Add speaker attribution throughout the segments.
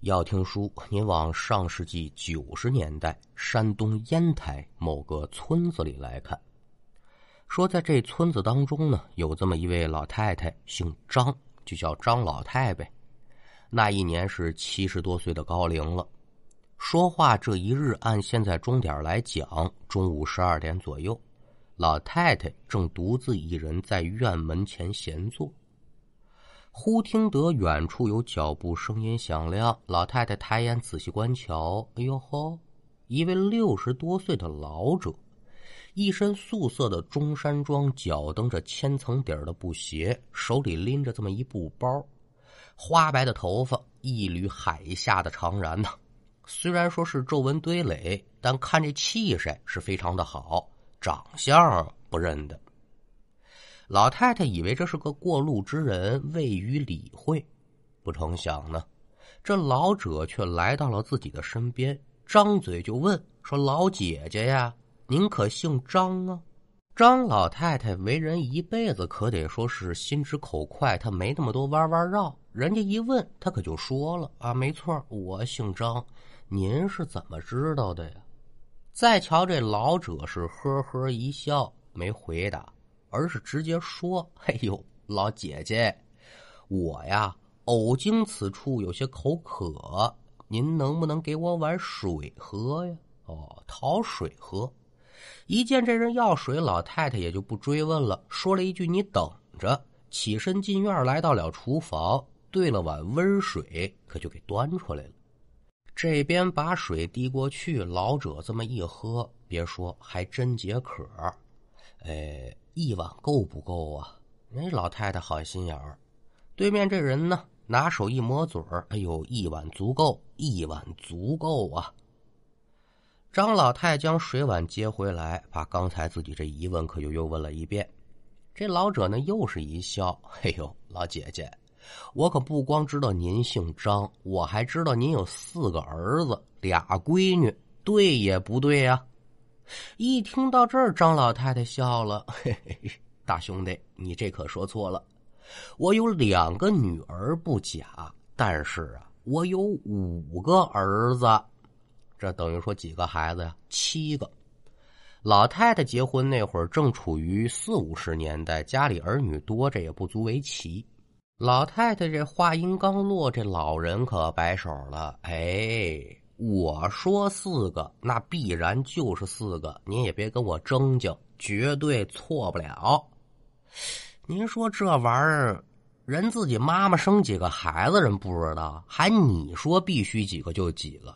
Speaker 1: 要听书，您往上世纪九十年代山东烟台某个村子里来看。说在这村子当中呢，有这么一位老太太，姓张，就叫张老太呗。那一年是七十多岁的高龄了。说话这一日，按现在钟点来讲，中午十二点左右，老太太正独自一人在院门前闲坐。忽听得远处有脚步声音响亮，老太太抬眼仔细观瞧，哎呦呵，一位六十多岁的老者，一身素色的中山装，脚蹬着千层底儿的布鞋，手里拎着这么一布包，花白的头发，一缕海下的长髯呐。虽然说是皱纹堆垒，但看这气势是非常的好，长相不认得。老太太以为这是个过路之人，未予理会。不成想呢，这老者却来到了自己的身边，张嘴就问说：“老姐姐呀，您可姓张啊？”张老太太为人一辈子可得说是心直口快，她没那么多弯弯绕。人家一问，她可就说了：“啊，没错，我姓张。您是怎么知道的呀？”再瞧这老者是呵呵一笑，没回答。而是直接说：“ 哎呦，老姐姐，我呀，偶经此处，有些口渴，您能不能给我碗水喝呀？”哦，讨水喝。一见这人要水，老太太也就不追问了，说了一句：“你等着。”起身进院，来到了厨房，兑了碗温水，可就给端出来了。这边把水递过去，老者这么一喝，别说，还真解渴。哎。一碗够不够啊？那老太太好心眼儿。对面这人呢，拿手一抹嘴儿，哎呦，一碗足够，一碗足够啊！张老太将水碗接回来，把刚才自己这疑问可就又问了一遍。这老者呢，又是一笑，哎呦，老姐姐，我可不光知道您姓张，我还知道您有四个儿子，俩闺女，对也不对呀？一听到这儿，张老太太笑了：“嘿嘿，大兄弟，你这可说错了。我有两个女儿不假，但是啊，我有五个儿子。这等于说几个孩子呀？七个。老太太结婚那会儿正处于四五十年代，家里儿女多，这也不足为奇。老太太这话音刚落，这老人可摆手了：哎。”我说四个，那必然就是四个。您也别跟我争竞，绝对错不了。您说这玩意儿，人自己妈妈生几个孩子，人不知道，还你说必须几个就几个，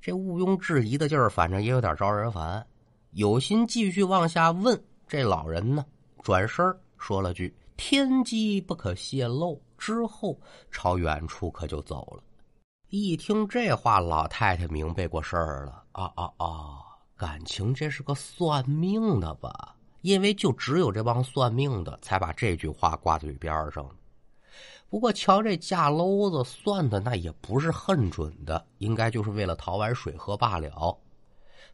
Speaker 1: 这毋庸置疑的劲儿，反正也有点招人烦。有心继续往下问，这老人呢，转身说了句“天机不可泄露”，之后朝远处可就走了。一听这话，老太太明白过事儿了啊啊啊！感情这是个算命的吧？因为就只有这帮算命的才把这句话挂嘴边上。不过瞧这架篓子算的那也不是很准的，应该就是为了讨碗水喝罢了。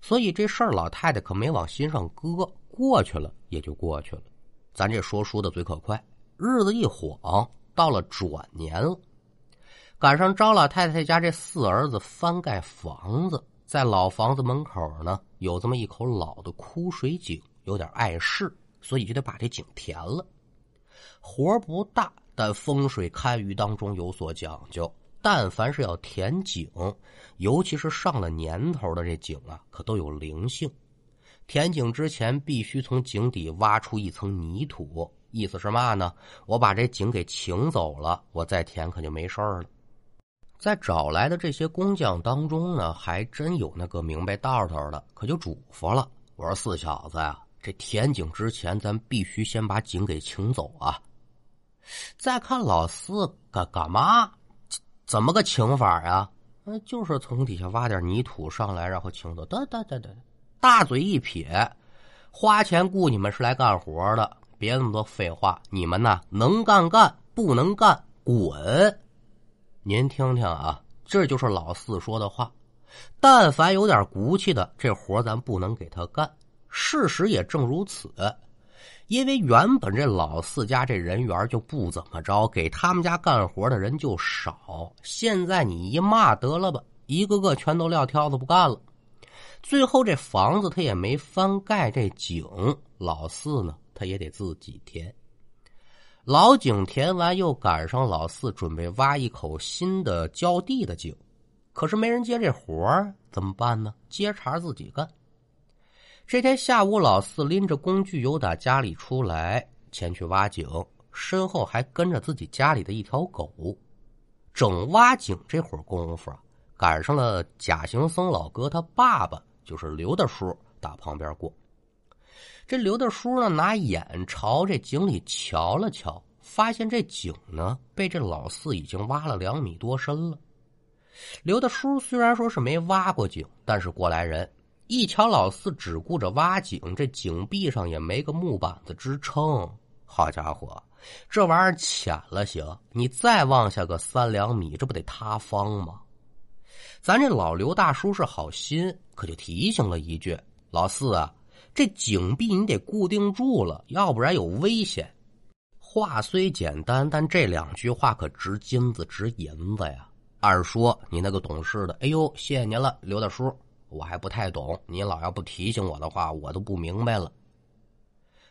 Speaker 1: 所以这事儿老太太可没往心上搁，过去了也就过去了。咱这说书的嘴可快，日子一晃到了转年了。赶上张老太太家这四儿子翻盖房子，在老房子门口呢，有这么一口老的枯水井，有点碍事，所以就得把这井填了。活不大，但风水堪舆当中有所讲究。但凡是要填井，尤其是上了年头的这井啊，可都有灵性。填井之前必须从井底挖出一层泥土，意思是嘛呢？我把这井给请走了，我再填可就没事了。在找来的这些工匠当中呢，还真有那个明白道头的，可就嘱咐了：“我说四小子呀，这填井之前，咱必须先把井给请走啊。”再看老四干干嘛？怎么个请法呀？那就是从底下挖点泥土上来，然后请走。得得得得，大嘴一撇，花钱雇你们是来干活的，别那么多废话。你们呐，能干干，不能干滚。您听听啊，这就是老四说的话。但凡有点骨气的，这活咱不能给他干。事实也正如此。因为原本这老四家这人缘就不怎么着，给他们家干活的人就少。现在你一骂得了吧，一个个全都撂挑子不干了。最后这房子他也没翻盖，这井老四呢他也得自己填。老井填完，又赶上老四准备挖一口新的浇地的井，可是没人接这活儿，怎么办呢？接茬自己干。这天下午，老四拎着工具由打家里出来，前去挖井，身后还跟着自己家里的一条狗。整挖井这会儿功夫啊，赶上了贾行僧老哥他爸爸，就是刘大叔，打旁边过。这刘大叔呢，拿眼朝这井里瞧了瞧，发现这井呢被这老四已经挖了两米多深了。刘大叔虽然说是没挖过井，但是过来人。一瞧老四只顾着挖井，这井壁上也没个木板子支撑。好家伙，这玩意儿浅了行，你再往下个三两米，这不得塌方吗？咱这老刘大叔是好心，可就提醒了一句：“老四啊，这井壁你得固定住了，要不然有危险。”话虽简单，但这两句话可值金子值银子呀。二说你那个懂事的，哎呦，谢谢您了，刘大叔。我还不太懂，您老要不提醒我的话，我都不明白了。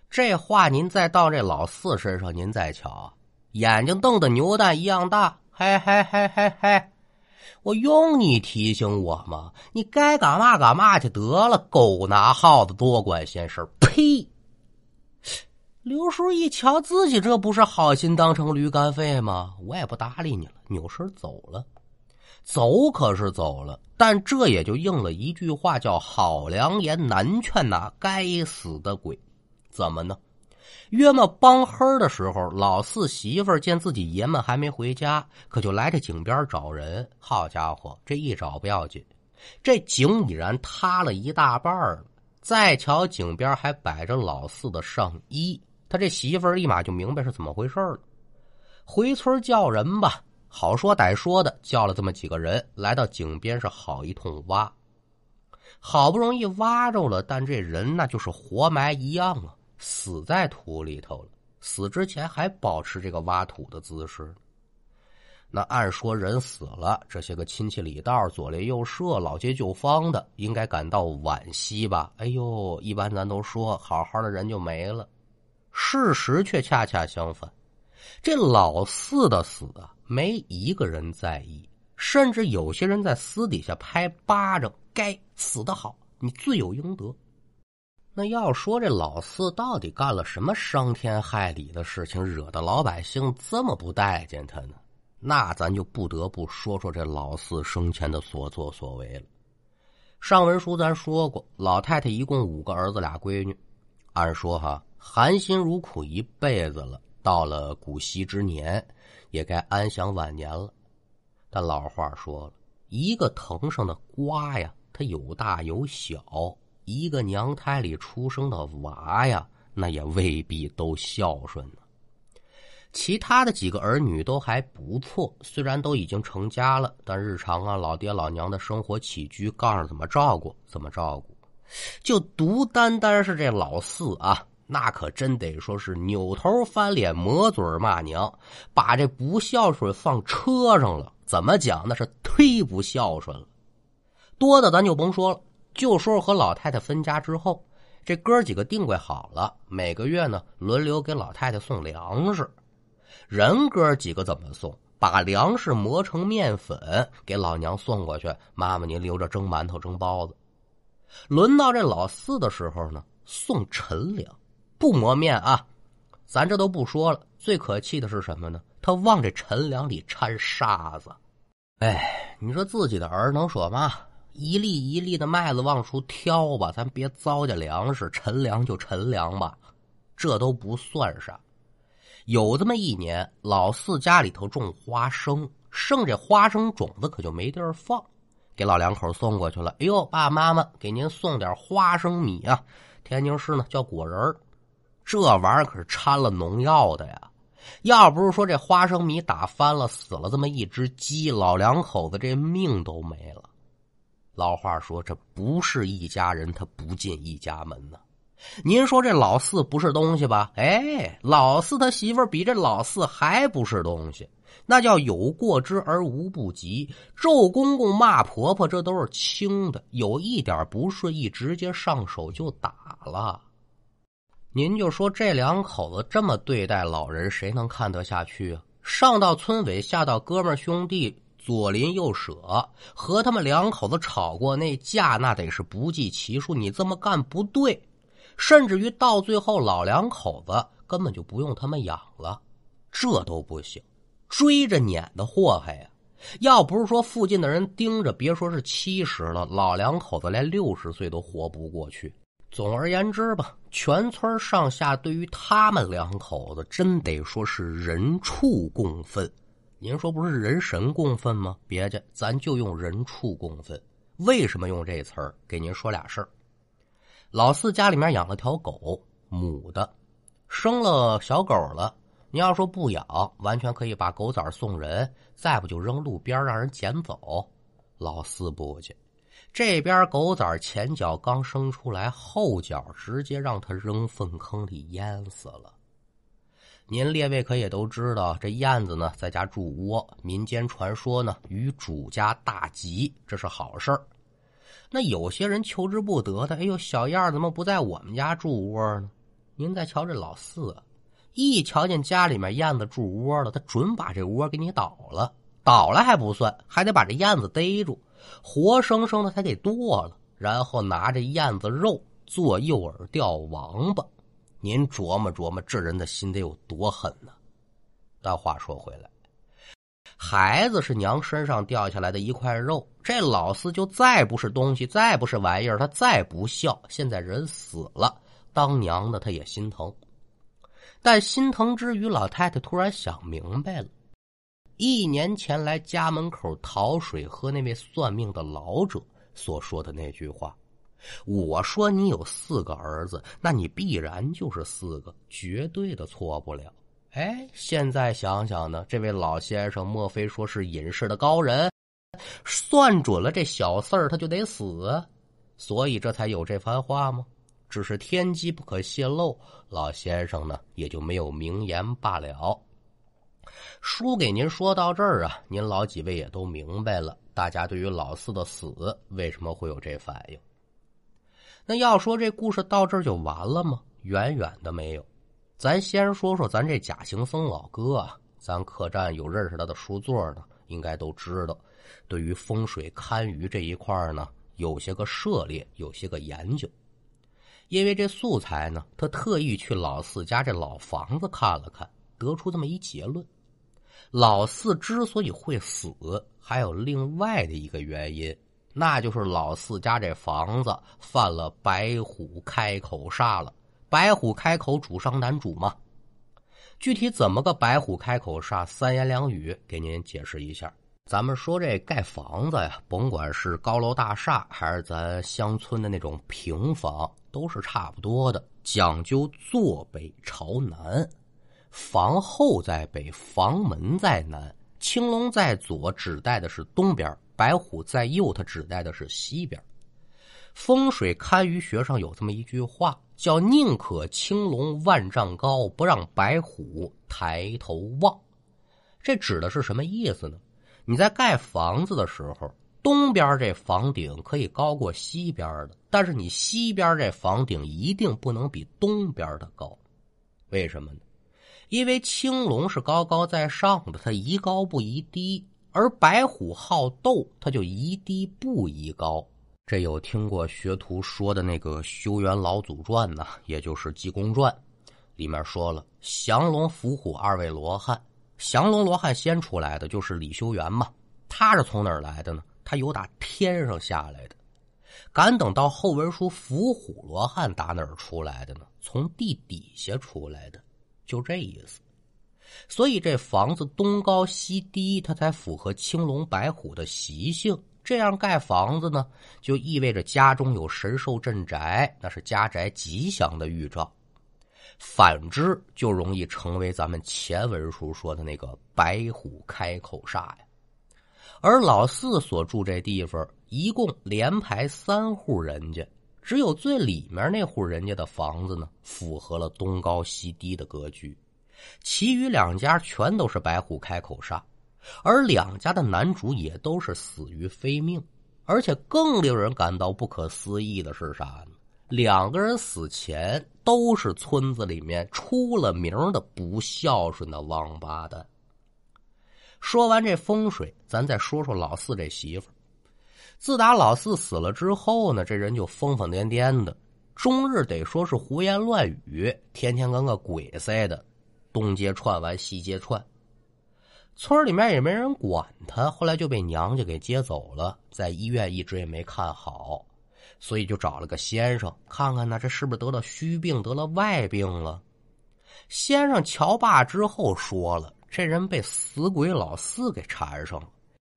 Speaker 1: 这话您再到这老四身上，您再瞧，眼睛瞪得牛蛋一样大，嘿嘿嘿嘿嘿！我用你提醒我吗？你该干嘛干嘛去得了，狗拿耗子多管闲事！呸！刘叔一瞧自己这不是好心当成驴肝肺吗？我也不搭理你了，扭身走了。走可是走了，但这也就应了一句话，叫“好良言难劝呐该死的鬼”。怎么呢？约么帮黑的时候，老四媳妇见自己爷们还没回家，可就来这井边找人。好家伙，这一找不要紧，这井已然塌了一大半了。再瞧井边还摆着老四的上衣，他这媳妇立马就明白是怎么回事了。回村叫人吧。好说歹说的，叫了这么几个人来到井边，是好一通挖。好不容易挖着了，但这人那就是活埋一样啊，死在土里头了。死之前还保持这个挖土的姿势。那按说人死了，这些个亲戚里道、左邻右舍、老街旧坊的，应该感到惋惜吧？哎呦，一般咱都说好好的人就没了，事实却恰恰相反。这老四的死啊！没一个人在意，甚至有些人在私底下拍巴掌：“该死的好，你罪有应得。”那要说这老四到底干了什么伤天害理的事情，惹得老百姓这么不待见他呢？那咱就不得不说说这老四生前的所作所为了。上文书咱说过，老太太一共五个儿子俩闺女，按说哈含辛茹苦一辈子了，到了古稀之年。也该安享晚年了，但老话说了，一个藤上的瓜呀，它有大有小；一个娘胎里出生的娃呀，那也未必都孝顺呢。其他的几个儿女都还不错，虽然都已经成家了，但日常啊，老爹老娘的生活起居，告诉怎么照顾怎么照顾，就独单单是这老四啊。那可真得说是扭头翻脸抹嘴骂娘，把这不孝顺放车上了。怎么讲？那是忒不孝顺了。多的咱就甭说了，就说和老太太分家之后，这哥几个定规好了，每个月呢轮流给老太太送粮食。人哥几个怎么送？把粮食磨成面粉给老娘送过去，妈妈您留着蒸馒头、蒸包子。轮到这老四的时候呢，送陈粮。不磨面啊，咱这都不说了。最可气的是什么呢？他往这陈粮里掺沙子。哎，你说自己的儿能说吗？一粒一粒的麦子往出挑吧，咱别糟践粮食，陈粮就陈粮吧。这都不算啥。有这么一年，老四家里头种花生，剩这花生种子可就没地儿放，给老两口送过去了。哎呦，爸爸妈妈，给您送点花生米啊！天津市呢叫果仁儿。这玩意儿可是掺了农药的呀！要不是说这花生米打翻了，死了这么一只鸡，老两口子这命都没了。老话说，这不是一家人，他不进一家门呢。您说这老四不是东西吧？哎，老四他媳妇比这老四还不是东西，那叫有过之而无不及。咒公公骂婆婆，这都是轻的，有一点不顺意，直接上手就打了。您就说这两口子这么对待老人，谁能看得下去啊？上到村委，下到哥们兄弟，左邻右舍，和他们两口子吵过那架，那得是不计其数。你这么干不对。甚至于到最后，老两口子根本就不用他们养了，这都不行，追着撵的祸害呀！要不是说附近的人盯着，别说是七十了，老两口子连六十岁都活不过去。总而言之吧，全村上下对于他们两口子，真得说是人畜共愤。您说不是人神共愤吗？别介，咱就用人畜共愤。为什么用这词儿？给您说俩事儿。老四家里面养了条狗，母的，生了小狗了。你要说不养，完全可以把狗崽送人，再不就扔路边让人捡走。老四不去，这边狗崽前脚刚生出来，后脚直接让他扔粪坑里淹死了。您列位可也都知道，这燕子呢在家筑窝，民间传说呢与主家大吉，这是好事儿。那有些人求之不得的，哎呦，小燕怎么不在我们家住窝呢？您再瞧这老四，一瞧见家里面燕子住窝了，他准把这窝给你倒了，倒了还不算，还得把这燕子逮住，活生生的他给剁了，然后拿着燕子肉做诱饵钓王八。您琢磨琢磨，这人的心得有多狠呢？但话说回来。孩子是娘身上掉下来的一块肉，这老四就再不是东西，再不是玩意儿，他再不孝。现在人死了，当娘的他也心疼。但心疼之余，老太太突然想明白了：一年前来家门口讨水喝那位算命的老者所说的那句话。我说你有四个儿子，那你必然就是四个，绝对的错不了。哎，现在想想呢，这位老先生莫非说是隐世的高人，算准了这小四儿他就得死，所以这才有这番话吗？只是天机不可泄露，老先生呢也就没有明言罢了。书给您说到这儿啊，您老几位也都明白了，大家对于老四的死为什么会有这反应？那要说这故事到这儿就完了吗？远远的没有。咱先说说咱这假行僧老哥啊，咱客栈有认识他的书座呢，应该都知道。对于风水堪舆这一块呢，有些个涉猎，有些个研究。因为这素材呢，他特意去老四家这老房子看了看，得出这么一结论：老四之所以会死，还有另外的一个原因，那就是老四家这房子犯了白虎开口煞了。白虎开口，主伤男主嘛？具体怎么个白虎开口煞？三言两语给您解释一下。咱们说这盖房子呀，甭管是高楼大厦，还是咱乡村的那种平房，都是差不多的，讲究坐北朝南，房后在北，房门在南，青龙在左，指代的是东边；白虎在右，它指代的是西边。风水堪舆学上有这么一句话，叫“宁可青龙万丈高，不让白虎抬头望”。这指的是什么意思呢？你在盖房子的时候，东边这房顶可以高过西边的，但是你西边这房顶一定不能比东边的高。为什么呢？因为青龙是高高在上的，它宜高不宜低；而白虎好斗，他就宜低不宜高。这有听过学徒说的那个《修缘老祖传》呢，也就是《济公传》，里面说了降龙伏虎二位罗汉，降龙罗汉先出来的就是李修缘嘛，他是从哪儿来的呢？他由打天上下来的。敢等到后文书伏虎罗汉打哪儿出来的呢？从地底下出来的，就这意思。所以这房子东高西低，它才符合青龙白虎的习性。这样盖房子呢，就意味着家中有神兽镇宅，那是家宅吉祥的预兆。反之，就容易成为咱们前文书说的那个白虎开口煞呀。而老四所住这地方，一共连排三户人家，只有最里面那户人家的房子呢，符合了东高西低的格局，其余两家全都是白虎开口杀，而两家的男主也都是死于非命，而且更令人感到不可思议的是啥呢？两个人死前都是村子里面出了名的不孝顺的王八蛋。说完这风水，咱再说说老四这媳妇自打老四死了之后呢，这人就疯疯癫癫的，终日得说是胡言乱语，天天跟个鬼似的，东街串完西街串。村里面也没人管他，后来就被娘家给接走了，在医院一直也没看好，所以就找了个先生看看呢，这是不是得了虚病，得了外病了？先生瞧罢之后说了，这人被死鬼老四给缠上了。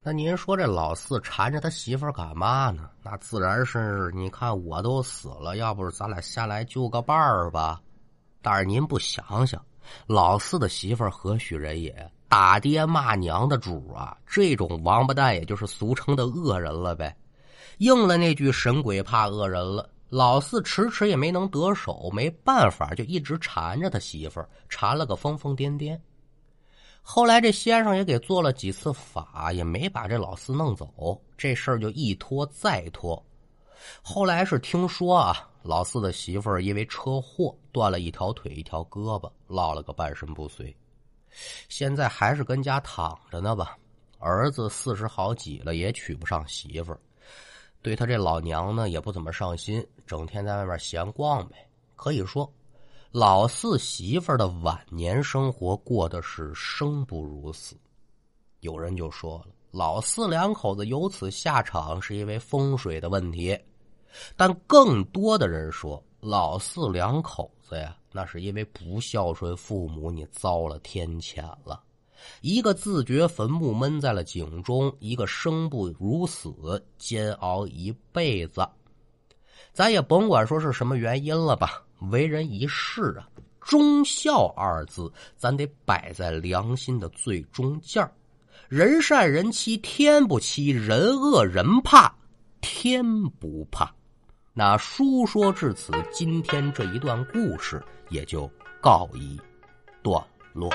Speaker 1: 那您说这老四缠着他媳妇干嘛呢？那自然是，你看我都死了，要不是咱俩下来救个伴儿吧？但是您不想想，老四的媳妇何许人也？打爹骂娘的主啊！这种王八蛋，也就是俗称的恶人了呗。应了那句“神鬼怕恶人”了。老四迟迟也没能得手，没办法，就一直缠着他媳妇缠了个疯疯癫癫。后来这先生也给做了几次法，也没把这老四弄走。这事儿就一拖再拖。后来是听说啊，老四的媳妇儿因为车祸断了一条腿一条胳膊，落了个半身不遂。现在还是跟家躺着呢吧。儿子四十好几了，也娶不上媳妇儿。对他这老娘呢，也不怎么上心，整天在外面闲逛呗。可以说。老四媳妇儿的晚年生活过的是生不如死，有人就说了，老四两口子由此下场是因为风水的问题，但更多的人说，老四两口子呀，那是因为不孝顺父母，你遭了天谴了。一个自掘坟墓闷在了井中，一个生不如死，煎熬一辈子。咱也甭管说是什么原因了吧。为人一世啊，忠孝二字，咱得摆在良心的最中间人善人欺天不欺，人恶人怕天不怕。那书说至此，今天这一段故事也就告一段落。